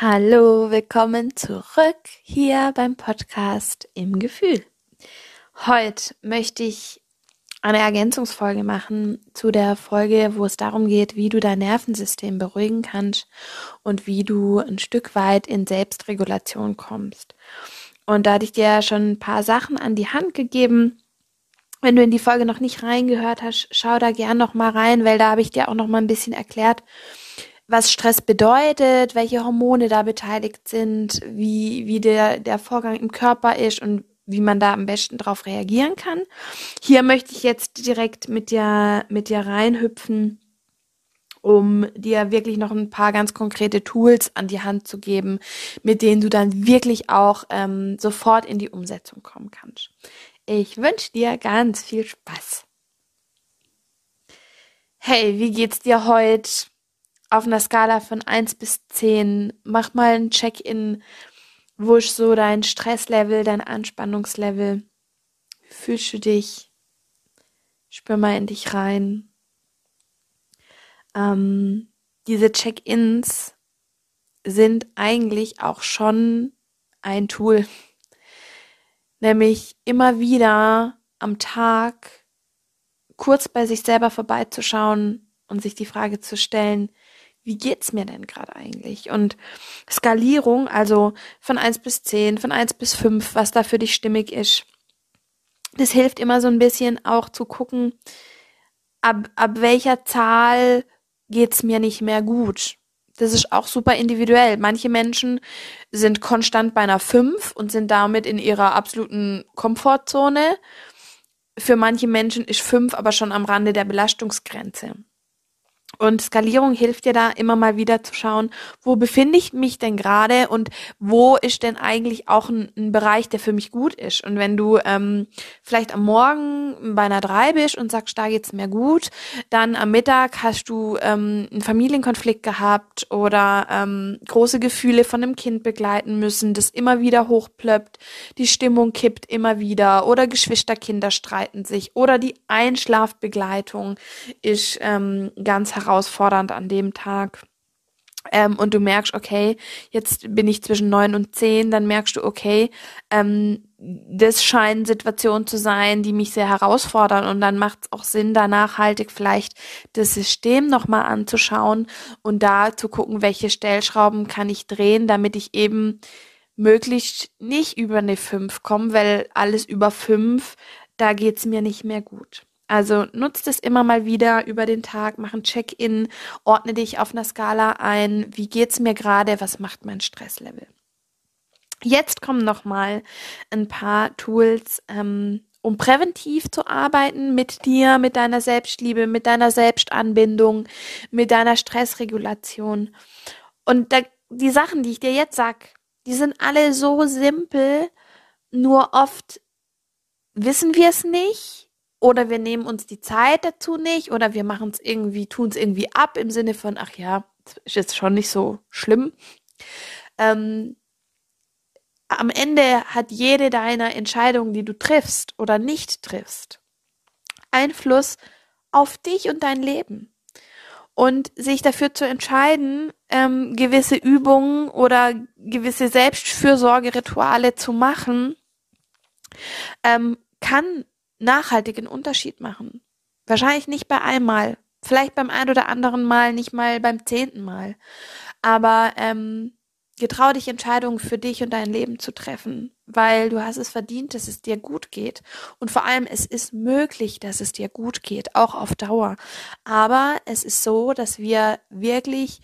Hallo, willkommen zurück hier beim Podcast im Gefühl. Heute möchte ich eine Ergänzungsfolge machen zu der Folge, wo es darum geht, wie du dein Nervensystem beruhigen kannst und wie du ein Stück weit in Selbstregulation kommst. Und da hatte ich dir ja schon ein paar Sachen an die Hand gegeben. Wenn du in die Folge noch nicht reingehört hast, schau da gern noch mal rein, weil da habe ich dir auch noch mal ein bisschen erklärt, was Stress bedeutet, welche Hormone da beteiligt sind, wie, wie der, der Vorgang im Körper ist und wie man da am besten drauf reagieren kann. Hier möchte ich jetzt direkt mit dir, mit dir reinhüpfen, um dir wirklich noch ein paar ganz konkrete Tools an die Hand zu geben, mit denen du dann wirklich auch ähm, sofort in die Umsetzung kommen kannst. Ich wünsche dir ganz viel Spaß. Hey, wie geht's dir heute? Auf einer Skala von 1 bis 10, mach mal ein Check-in, wusch so dein Stresslevel, dein Anspannungslevel. Fühlst du dich? Spür mal in dich rein. Ähm, diese Check-ins sind eigentlich auch schon ein Tool. Nämlich immer wieder am Tag kurz bei sich selber vorbeizuschauen und sich die Frage zu stellen, wie geht's mir denn gerade eigentlich? Und Skalierung, also von eins bis zehn, von eins bis fünf, was da für dich stimmig ist. Das hilft immer so ein bisschen auch zu gucken, ab, ab welcher Zahl geht's mir nicht mehr gut. Das ist auch super individuell. Manche Menschen sind konstant bei einer 5 und sind damit in ihrer absoluten Komfortzone. Für manche Menschen ist 5 aber schon am Rande der Belastungsgrenze. Und Skalierung hilft dir da immer mal wieder zu schauen, wo befinde ich mich denn gerade und wo ist denn eigentlich auch ein, ein, Bereich, der für mich gut ist. Und wenn du ähm, vielleicht am Morgen bei einer drei bist und sagst, da geht's mir gut, dann am Mittag hast du ähm, einen Familienkonflikt gehabt oder ähm, große Gefühle von einem Kind begleiten müssen, das immer wieder hochplöppt, die Stimmung kippt immer wieder oder Geschwisterkinder streiten sich oder die Einschlafbegleitung ist ähm, ganz herausfordernd an dem Tag. Ähm, und du merkst, okay, jetzt bin ich zwischen neun und zehn, dann merkst du, okay, ähm, das scheinen Situationen zu sein, die mich sehr herausfordern und dann macht es auch Sinn, da nachhaltig vielleicht das System nochmal anzuschauen und da zu gucken, welche Stellschrauben kann ich drehen, damit ich eben möglichst nicht über eine fünf komme, weil alles über fünf, da geht's mir nicht mehr gut. Also nutzt es immer mal wieder über den Tag, mach ein Check-in, ordne dich auf einer Skala ein. Wie geht's mir gerade? Was macht mein Stresslevel? Jetzt kommen noch mal ein paar Tools, ähm, um präventiv zu arbeiten mit dir, mit deiner Selbstliebe, mit deiner Selbstanbindung, mit deiner Stressregulation. Und da, die Sachen, die ich dir jetzt sag, die sind alle so simpel, nur oft wissen wir es nicht oder wir nehmen uns die Zeit dazu nicht oder wir machen es irgendwie, tun es irgendwie ab im Sinne von, ach ja, ist jetzt schon nicht so schlimm. Ähm, am Ende hat jede deiner Entscheidungen, die du triffst oder nicht triffst, Einfluss auf dich und dein Leben. Und sich dafür zu entscheiden, ähm, gewisse Übungen oder gewisse Selbstfürsorgerituale zu machen, ähm, kann nachhaltigen Unterschied machen. Wahrscheinlich nicht bei einmal, vielleicht beim ein oder anderen Mal, nicht mal beim zehnten Mal. Aber ähm, getrau dich Entscheidungen für dich und dein Leben zu treffen, weil du hast es verdient, dass es dir gut geht. Und vor allem, es ist möglich, dass es dir gut geht, auch auf Dauer. Aber es ist so, dass wir wirklich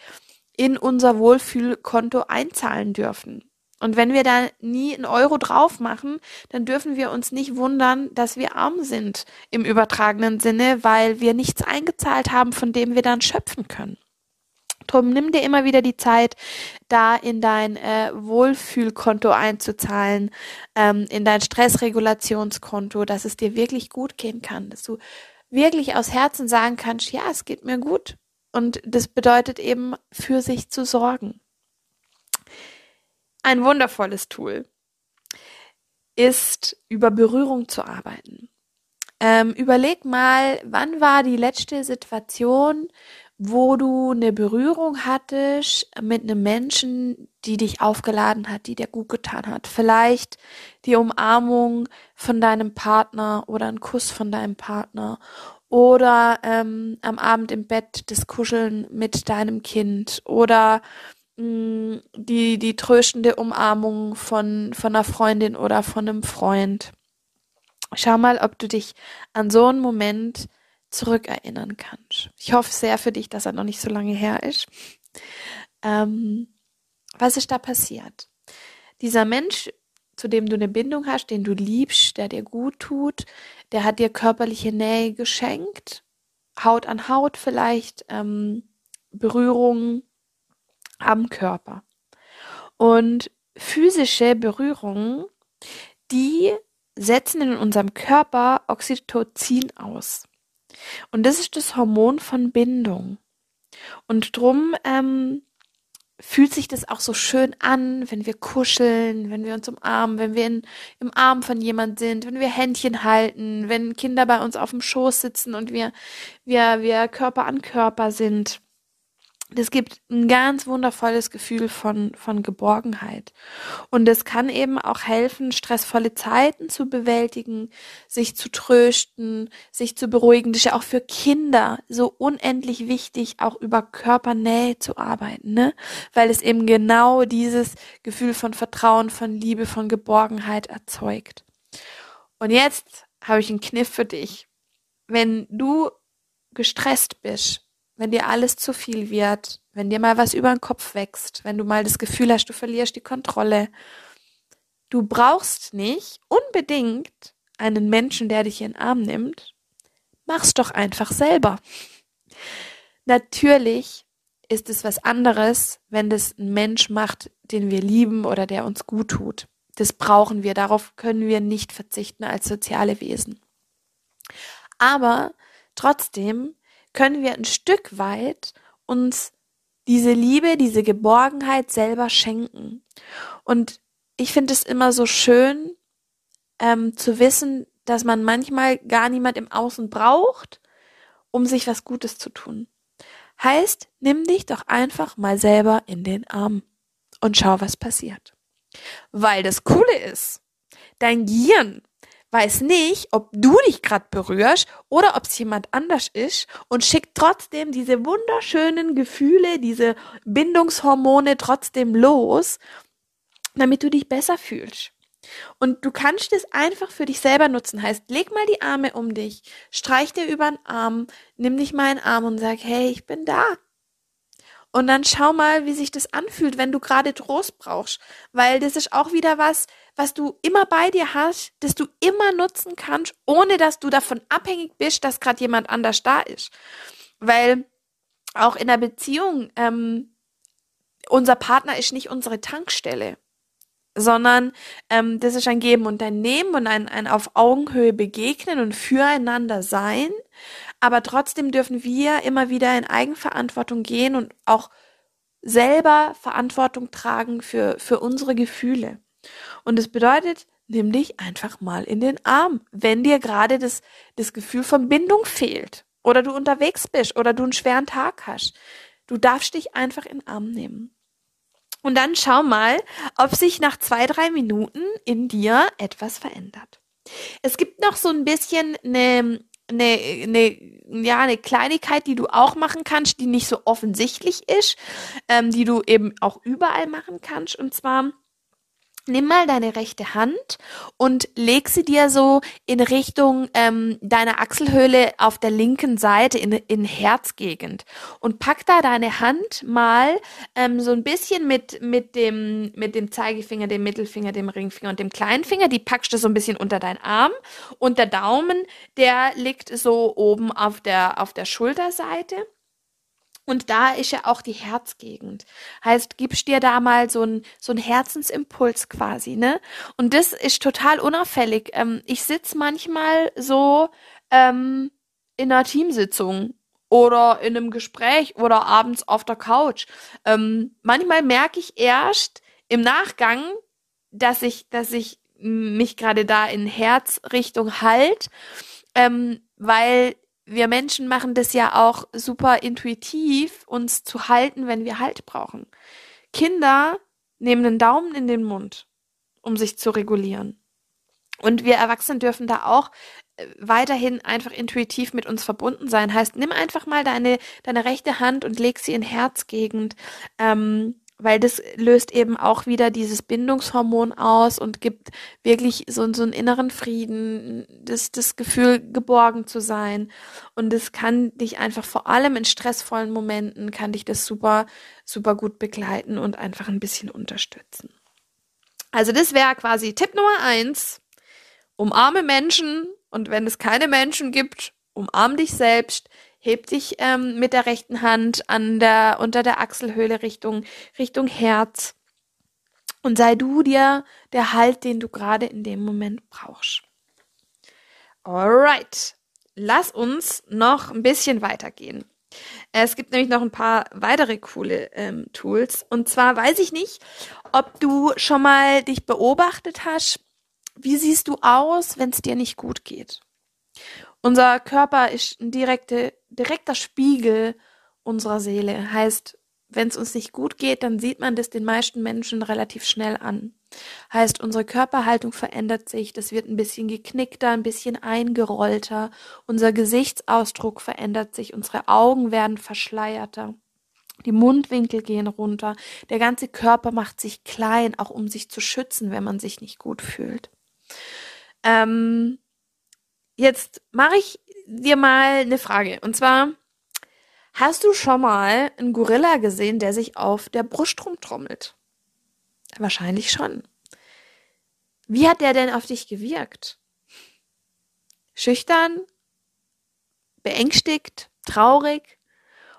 in unser Wohlfühlkonto einzahlen dürfen. Und wenn wir da nie einen Euro drauf machen, dann dürfen wir uns nicht wundern, dass wir arm sind im übertragenen Sinne, weil wir nichts eingezahlt haben, von dem wir dann schöpfen können. Drum nimm dir immer wieder die Zeit, da in dein äh, Wohlfühlkonto einzuzahlen, ähm, in dein Stressregulationskonto, dass es dir wirklich gut gehen kann, dass du wirklich aus Herzen sagen kannst, ja, es geht mir gut. Und das bedeutet eben, für sich zu sorgen. Ein wundervolles Tool ist, über Berührung zu arbeiten. Ähm, überleg mal, wann war die letzte Situation, wo du eine Berührung hattest mit einem Menschen, die dich aufgeladen hat, die dir gut getan hat. Vielleicht die Umarmung von deinem Partner oder ein Kuss von deinem Partner oder ähm, am Abend im Bett das Kuscheln mit deinem Kind oder mm, die, die tröstende Umarmung von, von einer Freundin oder von einem Freund. Schau mal, ob du dich an so einen Moment zurückerinnern kannst. Ich hoffe sehr für dich, dass er noch nicht so lange her ist. Ähm, was ist da passiert? Dieser Mensch, zu dem du eine Bindung hast, den du liebst, der dir gut tut, der hat dir körperliche Nähe geschenkt, Haut an Haut vielleicht, ähm, Berührung am Körper. Und physische Berührungen, die setzen in unserem Körper Oxytocin aus. Und das ist das Hormon von Bindung. Und drum ähm, fühlt sich das auch so schön an, wenn wir kuscheln, wenn wir uns umarmen, wenn wir in, im Arm von jemand sind, wenn wir Händchen halten, wenn Kinder bei uns auf dem Schoß sitzen und wir, wir, wir Körper an Körper sind das gibt ein ganz wundervolles Gefühl von, von Geborgenheit. Und es kann eben auch helfen, stressvolle Zeiten zu bewältigen, sich zu trösten, sich zu beruhigen. Das ist ja auch für Kinder so unendlich wichtig, auch über Körpernähe zu arbeiten, ne? Weil es eben genau dieses Gefühl von Vertrauen, von Liebe, von Geborgenheit erzeugt. Und jetzt habe ich einen Kniff für dich. Wenn du gestresst bist, wenn dir alles zu viel wird, wenn dir mal was über den Kopf wächst, wenn du mal das Gefühl hast, du verlierst die Kontrolle. Du brauchst nicht unbedingt einen Menschen, der dich in den Arm nimmt. Mach's doch einfach selber. Natürlich ist es was anderes, wenn das ein Mensch macht, den wir lieben oder der uns gut tut. Das brauchen wir, darauf können wir nicht verzichten als soziale Wesen. Aber trotzdem können wir ein Stück weit uns diese Liebe, diese Geborgenheit selber schenken. Und ich finde es immer so schön ähm, zu wissen, dass man manchmal gar niemand im Außen braucht, um sich was Gutes zu tun. Heißt, nimm dich doch einfach mal selber in den Arm und schau, was passiert. Weil das Coole ist, dein Gehirn weiß nicht, ob du dich gerade berührst oder ob es jemand anders ist und schickt trotzdem diese wunderschönen Gefühle, diese Bindungshormone trotzdem los, damit du dich besser fühlst. Und du kannst es einfach für dich selber nutzen. Heißt, leg mal die Arme um dich, streich dir über den Arm, nimm dich mal in den Arm und sag, hey, ich bin da. Und dann schau mal, wie sich das anfühlt, wenn du gerade Trost brauchst. Weil das ist auch wieder was, was du immer bei dir hast, das du immer nutzen kannst, ohne dass du davon abhängig bist, dass gerade jemand anders da ist. Weil auch in der Beziehung, ähm, unser Partner ist nicht unsere Tankstelle, sondern ähm, das ist ein Geben und ein Nehmen und ein, ein auf Augenhöhe begegnen und füreinander sein. Aber trotzdem dürfen wir immer wieder in Eigenverantwortung gehen und auch selber Verantwortung tragen für, für unsere Gefühle. Und es bedeutet, nimm dich einfach mal in den Arm, wenn dir gerade das, das Gefühl von Bindung fehlt oder du unterwegs bist oder du einen schweren Tag hast. Du darfst dich einfach in den Arm nehmen. Und dann schau mal, ob sich nach zwei, drei Minuten in dir etwas verändert. Es gibt noch so ein bisschen eine, eine, eine, ja, eine Kleinigkeit, die du auch machen kannst, die nicht so offensichtlich ist, ähm, die du eben auch überall machen kannst. Und zwar nimm mal deine rechte Hand und leg sie dir so in Richtung ähm, deiner Achselhöhle auf der linken Seite in, in Herzgegend. Und pack da deine Hand mal ähm, so ein bisschen mit mit dem mit dem Zeigefinger, dem Mittelfinger, dem Ringfinger und dem kleinen Finger. Die packst du so ein bisschen unter deinen Arm. Und der Daumen, der liegt so oben auf der auf der Schulterseite und da ist ja auch die Herzgegend. Heißt, gibst dir da mal so ein so Herzensimpuls quasi, ne? Und das ist total unauffällig. Ähm, ich sitz manchmal so ähm, in einer Teamsitzung oder in einem Gespräch oder abends auf der Couch. Ähm, manchmal merke ich erst im Nachgang, dass ich, dass ich mich gerade da in Herzrichtung halt, ähm, weil wir Menschen machen das ja auch super intuitiv, uns zu halten, wenn wir Halt brauchen. Kinder nehmen einen Daumen in den Mund, um sich zu regulieren. Und wir Erwachsenen dürfen da auch äh, weiterhin einfach intuitiv mit uns verbunden sein. Heißt, nimm einfach mal deine, deine rechte Hand und leg sie in Herzgegend. Ähm, weil das löst eben auch wieder dieses Bindungshormon aus und gibt wirklich so, so einen inneren Frieden, das, das Gefühl, geborgen zu sein. Und das kann dich einfach vor allem in stressvollen Momenten, kann dich das super, super gut begleiten und einfach ein bisschen unterstützen. Also das wäre quasi Tipp Nummer eins. Umarme Menschen und wenn es keine Menschen gibt, umarm dich selbst heb dich ähm, mit der rechten Hand an der, unter der Achselhöhle Richtung, Richtung Herz. Und sei du dir der Halt, den du gerade in dem Moment brauchst. Alright. Lass uns noch ein bisschen weitergehen. Es gibt nämlich noch ein paar weitere coole ähm, Tools. Und zwar weiß ich nicht, ob du schon mal dich beobachtet hast. Wie siehst du aus, wenn es dir nicht gut geht? Unser Körper ist ein direkte, direkter Spiegel unserer Seele. Heißt, wenn es uns nicht gut geht, dann sieht man das den meisten Menschen relativ schnell an. Heißt, unsere Körperhaltung verändert sich, das wird ein bisschen geknickter, ein bisschen eingerollter, unser Gesichtsausdruck verändert sich, unsere Augen werden verschleierter. Die Mundwinkel gehen runter, der ganze Körper macht sich klein, auch um sich zu schützen, wenn man sich nicht gut fühlt. Ähm, Jetzt mache ich dir mal eine Frage. Und zwar, hast du schon mal einen Gorilla gesehen, der sich auf der Brust rumtrommelt? Wahrscheinlich schon. Wie hat der denn auf dich gewirkt? Schüchtern? Beängstigt? Traurig?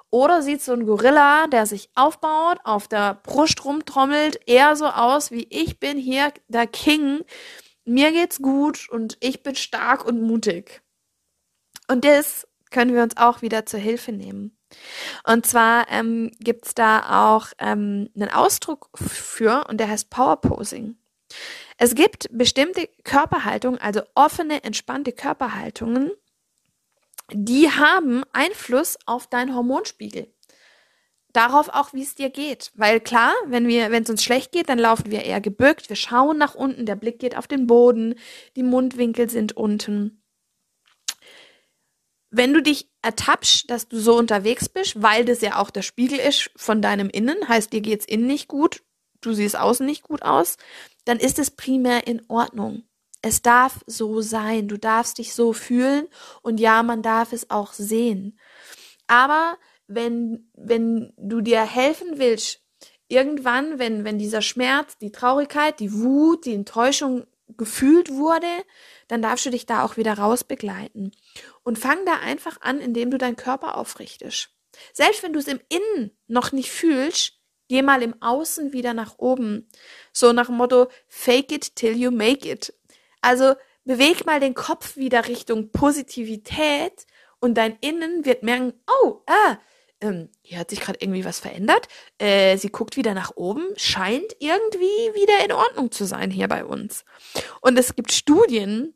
Oder sieht so ein Gorilla, der sich aufbaut, auf der Brust rumtrommelt, eher so aus wie ich bin hier der King, mir geht's gut und ich bin stark und mutig. Und das können wir uns auch wieder zur Hilfe nehmen. Und zwar ähm, gibt da auch ähm, einen Ausdruck für und der heißt Power Posing. Es gibt bestimmte Körperhaltungen, also offene, entspannte Körperhaltungen, die haben Einfluss auf deinen Hormonspiegel darauf auch, wie es dir geht. Weil klar, wenn wir, wenn es uns schlecht geht, dann laufen wir eher gebückt, wir schauen nach unten, der Blick geht auf den Boden, die Mundwinkel sind unten. Wenn du dich ertappst, dass du so unterwegs bist, weil das ja auch der Spiegel ist von deinem Innen, heißt dir geht's innen nicht gut, du siehst außen nicht gut aus, dann ist es primär in Ordnung. Es darf so sein, du darfst dich so fühlen und ja, man darf es auch sehen. Aber wenn, wenn du dir helfen willst, irgendwann, wenn, wenn dieser Schmerz, die Traurigkeit, die Wut, die Enttäuschung gefühlt wurde, dann darfst du dich da auch wieder raus begleiten. Und fang da einfach an, indem du deinen Körper aufrichtest. Selbst wenn du es im Innen noch nicht fühlst, geh mal im Außen wieder nach oben. So nach dem Motto, fake it till you make it. Also beweg mal den Kopf wieder Richtung Positivität und dein Innen wird merken, oh, ah, ähm, hier hat sich gerade irgendwie was verändert. Äh, sie guckt wieder nach oben, scheint irgendwie wieder in Ordnung zu sein hier bei uns. Und es gibt Studien,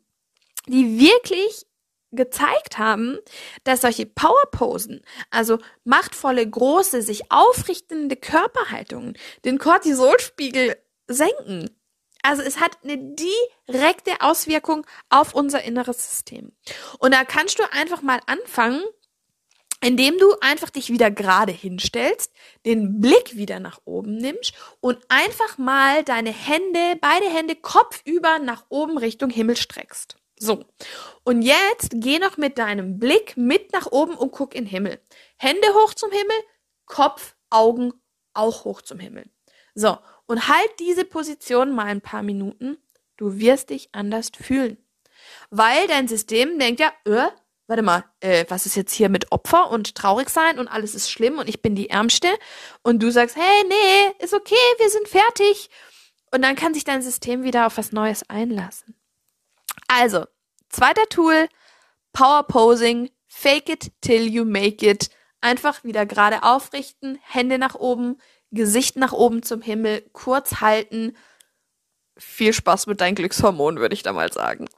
die wirklich gezeigt haben, dass solche Powerposen, also machtvolle, große, sich aufrichtende Körperhaltungen, den Cortisolspiegel senken. Also es hat eine direkte Auswirkung auf unser inneres System. Und da kannst du einfach mal anfangen, indem du einfach dich wieder gerade hinstellst, den Blick wieder nach oben nimmst und einfach mal deine Hände, beide Hände kopfüber nach oben Richtung Himmel streckst. So. Und jetzt geh noch mit deinem Blick mit nach oben und guck in den Himmel. Hände hoch zum Himmel, Kopf, Augen auch hoch zum Himmel. So. Und halt diese Position mal ein paar Minuten. Du wirst dich anders fühlen. Weil dein System denkt ja, äh, warte mal, äh, was ist jetzt hier mit Opfer und traurig sein und alles ist schlimm und ich bin die Ärmste und du sagst, hey, nee, ist okay, wir sind fertig. Und dann kann sich dein System wieder auf was Neues einlassen. Also, zweiter Tool, Power Posing, fake it till you make it. Einfach wieder gerade aufrichten, Hände nach oben, Gesicht nach oben zum Himmel, kurz halten. Viel Spaß mit deinen Glückshormonen, würde ich da mal sagen.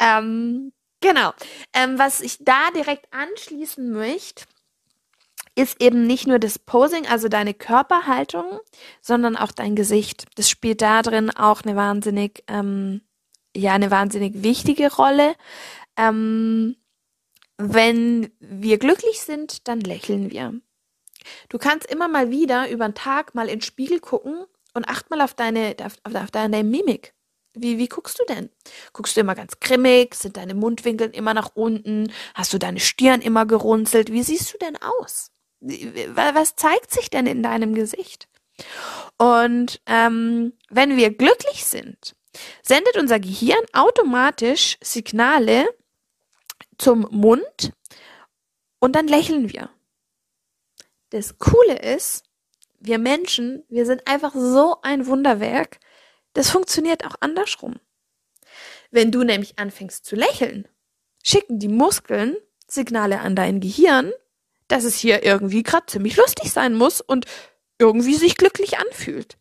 Ähm, Genau. Ähm, was ich da direkt anschließen möchte, ist eben nicht nur das Posing, also deine Körperhaltung, sondern auch dein Gesicht. Das spielt da drin auch eine wahnsinnig, ähm, ja, eine wahnsinnig wichtige Rolle. Ähm, wenn wir glücklich sind, dann lächeln wir. Du kannst immer mal wieder über den Tag mal in den Spiegel gucken und acht mal auf deine, auf, auf deine Mimik. Wie, wie guckst du denn? Guckst du immer ganz grimmig? Sind deine Mundwinkel immer nach unten? Hast du deine Stirn immer gerunzelt? Wie siehst du denn aus? Was zeigt sich denn in deinem Gesicht? Und ähm, wenn wir glücklich sind, sendet unser Gehirn automatisch Signale zum Mund und dann lächeln wir. Das Coole ist, wir Menschen, wir sind einfach so ein Wunderwerk, das funktioniert auch andersrum. Wenn du nämlich anfängst zu lächeln, schicken die Muskeln Signale an dein Gehirn, dass es hier irgendwie gerade ziemlich lustig sein muss und irgendwie sich glücklich anfühlt.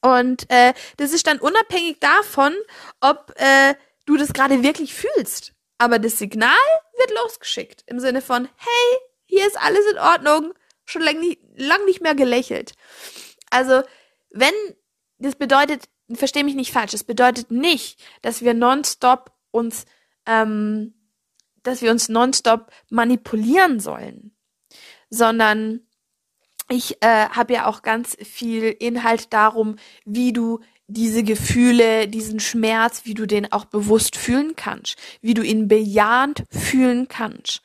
Und äh, das ist dann unabhängig davon, ob äh, du das gerade wirklich fühlst. Aber das Signal wird losgeschickt im Sinne von, hey, hier ist alles in Ordnung, schon lang nicht, lang nicht mehr gelächelt. Also, wenn das bedeutet, verstehe mich nicht falsch, das bedeutet nicht, dass wir nonstop uns, ähm, dass wir uns nonstop manipulieren sollen, sondern ich äh, habe ja auch ganz viel Inhalt darum, wie du diese Gefühle, diesen Schmerz, wie du den auch bewusst fühlen kannst, wie du ihn bejahend fühlen kannst.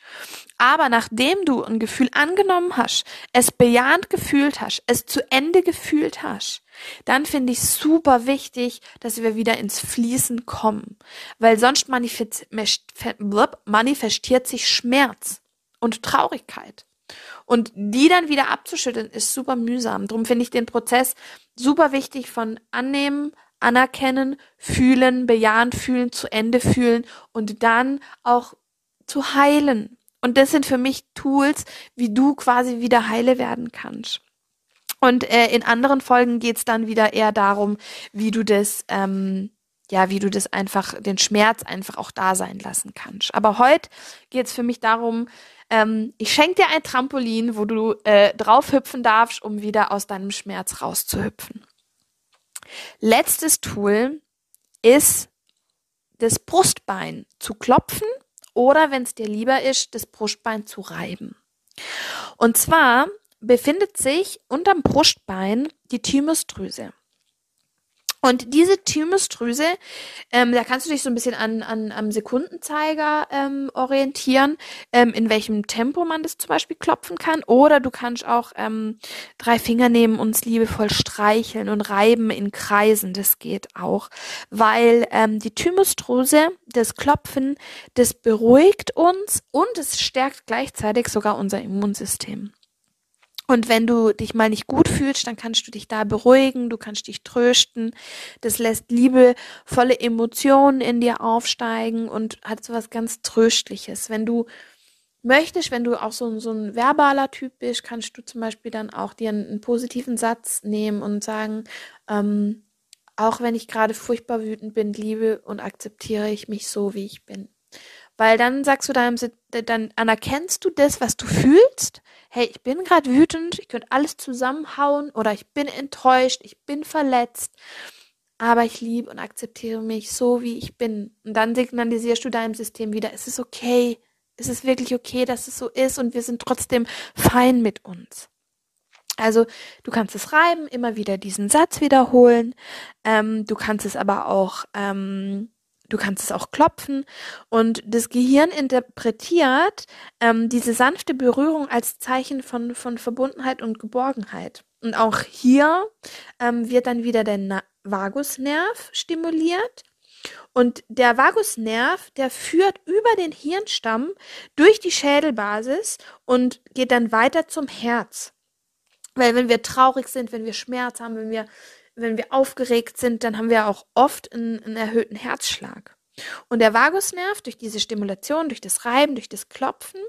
Aber nachdem du ein Gefühl angenommen hast, es bejahend gefühlt hast, es zu Ende gefühlt hast, dann finde ich super wichtig, dass wir wieder ins Fließen kommen, weil sonst manifestiert sich Schmerz und Traurigkeit. Und die dann wieder abzuschütteln, ist super mühsam. Darum finde ich den Prozess super wichtig von annehmen, anerkennen, fühlen, bejahend fühlen, zu Ende fühlen und dann auch zu heilen. Und das sind für mich Tools, wie du quasi wieder heile werden kannst. Und äh, in anderen Folgen geht's dann wieder eher darum, wie du das, ähm, ja, wie du das einfach, den Schmerz einfach auch da sein lassen kannst. Aber heute geht's für mich darum, ähm, ich schenke dir ein Trampolin, wo du äh, drauf hüpfen darfst, um wieder aus deinem Schmerz rauszuhüpfen. Letztes Tool ist das Brustbein zu klopfen oder, wenn es dir lieber ist, das Brustbein zu reiben. Und zwar befindet sich unterm Brustbein die Thymusdrüse. Und diese Thymusdrüse, ähm, da kannst du dich so ein bisschen an, an am Sekundenzeiger ähm, orientieren, ähm, in welchem Tempo man das zum Beispiel klopfen kann. Oder du kannst auch ähm, drei Finger nehmen und es liebevoll streicheln und reiben in Kreisen. Das geht auch, weil ähm, die Thymusdrüse, das Klopfen, das beruhigt uns und es stärkt gleichzeitig sogar unser Immunsystem. Und wenn du dich mal nicht gut fühlst, dann kannst du dich da beruhigen, du kannst dich trösten. Das lässt liebevolle Emotionen in dir aufsteigen und hat so was ganz Tröstliches. Wenn du möchtest, wenn du auch so, so ein verbaler Typ bist, kannst du zum Beispiel dann auch dir einen, einen positiven Satz nehmen und sagen, ähm, auch wenn ich gerade furchtbar wütend bin, liebe und akzeptiere ich mich so, wie ich bin. Weil dann sagst du deinem, dann anerkennst du das, was du fühlst. Hey, ich bin gerade wütend, ich könnte alles zusammenhauen oder ich bin enttäuscht, ich bin verletzt, aber ich liebe und akzeptiere mich so, wie ich bin. Und dann signalisierst du deinem System wieder, es ist okay, Es ist wirklich okay, dass es so ist und wir sind trotzdem fein mit uns. Also du kannst es reiben, immer wieder diesen Satz wiederholen. Ähm, du kannst es aber auch, ähm, du kannst es auch klopfen und das Gehirn interpretiert ähm, diese sanfte Berührung als Zeichen von von Verbundenheit und Geborgenheit. Und auch hier ähm, wird dann wieder der Na Vagusnerv stimuliert. Und der Vagusnerv, der führt über den Hirnstamm durch die Schädelbasis und geht dann weiter zum Herz. Weil wenn wir traurig sind, wenn wir Schmerz haben, wenn wir, wenn wir aufgeregt sind, dann haben wir auch oft einen, einen erhöhten Herzschlag. Und der Vagusnerv durch diese Stimulation, durch das Reiben, durch das Klopfen,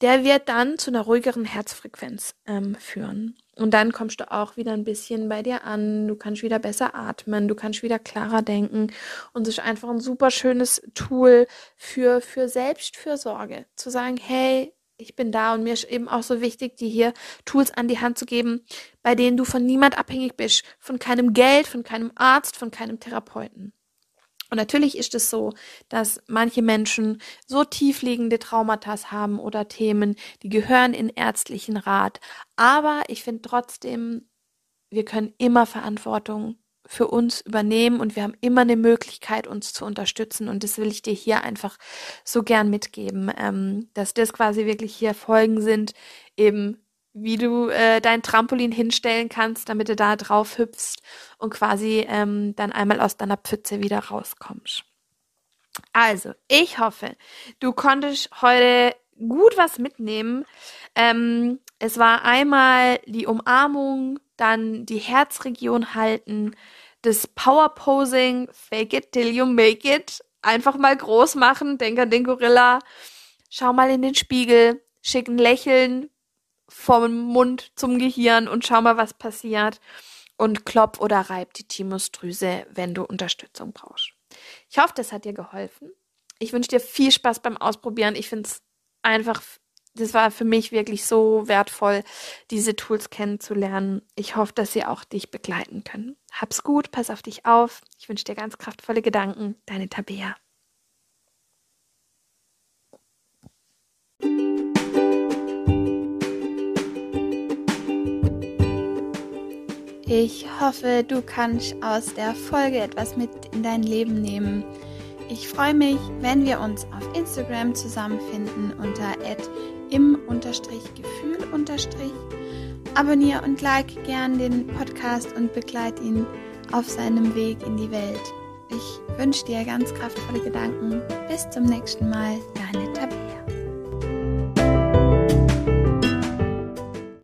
der wird dann zu einer ruhigeren Herzfrequenz ähm, führen. Und dann kommst du auch wieder ein bisschen bei dir an, du kannst wieder besser atmen, du kannst wieder klarer denken. Und es ist einfach ein super schönes Tool für, für Selbstfürsorge. Zu sagen, hey, ich bin da und mir ist eben auch so wichtig, dir hier Tools an die Hand zu geben, bei denen du von niemand abhängig bist, von keinem Geld, von keinem Arzt, von keinem Therapeuten. Und natürlich ist es so, dass manche Menschen so tiefliegende Traumata haben oder Themen, die gehören in ärztlichen Rat. Aber ich finde trotzdem, wir können immer Verantwortung für uns übernehmen und wir haben immer eine Möglichkeit, uns zu unterstützen. Und das will ich dir hier einfach so gern mitgeben, ähm, dass das quasi wirklich hier Folgen sind, eben wie du äh, dein Trampolin hinstellen kannst, damit du da drauf hüpfst und quasi ähm, dann einmal aus deiner Pfütze wieder rauskommst. Also, ich hoffe, du konntest heute gut was mitnehmen. Ähm, es war einmal die Umarmung, dann die Herzregion halten, das Power Posing, fake it till you make it, einfach mal groß machen, denk an den Gorilla, schau mal in den Spiegel, schick ein Lächeln vom Mund zum Gehirn und schau mal, was passiert. Und klopp oder reib die Thymusdrüse, wenn du Unterstützung brauchst. Ich hoffe, das hat dir geholfen. Ich wünsche dir viel Spaß beim Ausprobieren. Ich finde es einfach das war für mich wirklich so wertvoll, diese Tools kennenzulernen. Ich hoffe, dass sie auch dich begleiten können. Hab's gut, pass auf dich auf. Ich wünsche dir ganz kraftvolle Gedanken. Deine Tabea. Ich hoffe, du kannst aus der Folge etwas mit in dein Leben nehmen. Ich freue mich, wenn wir uns auf Instagram zusammenfinden unter im-gefühl. Abonniere und like gern den Podcast und begleite ihn auf seinem Weg in die Welt. Ich wünsche dir ganz kraftvolle Gedanken. Bis zum nächsten Mal, deine Tabitha.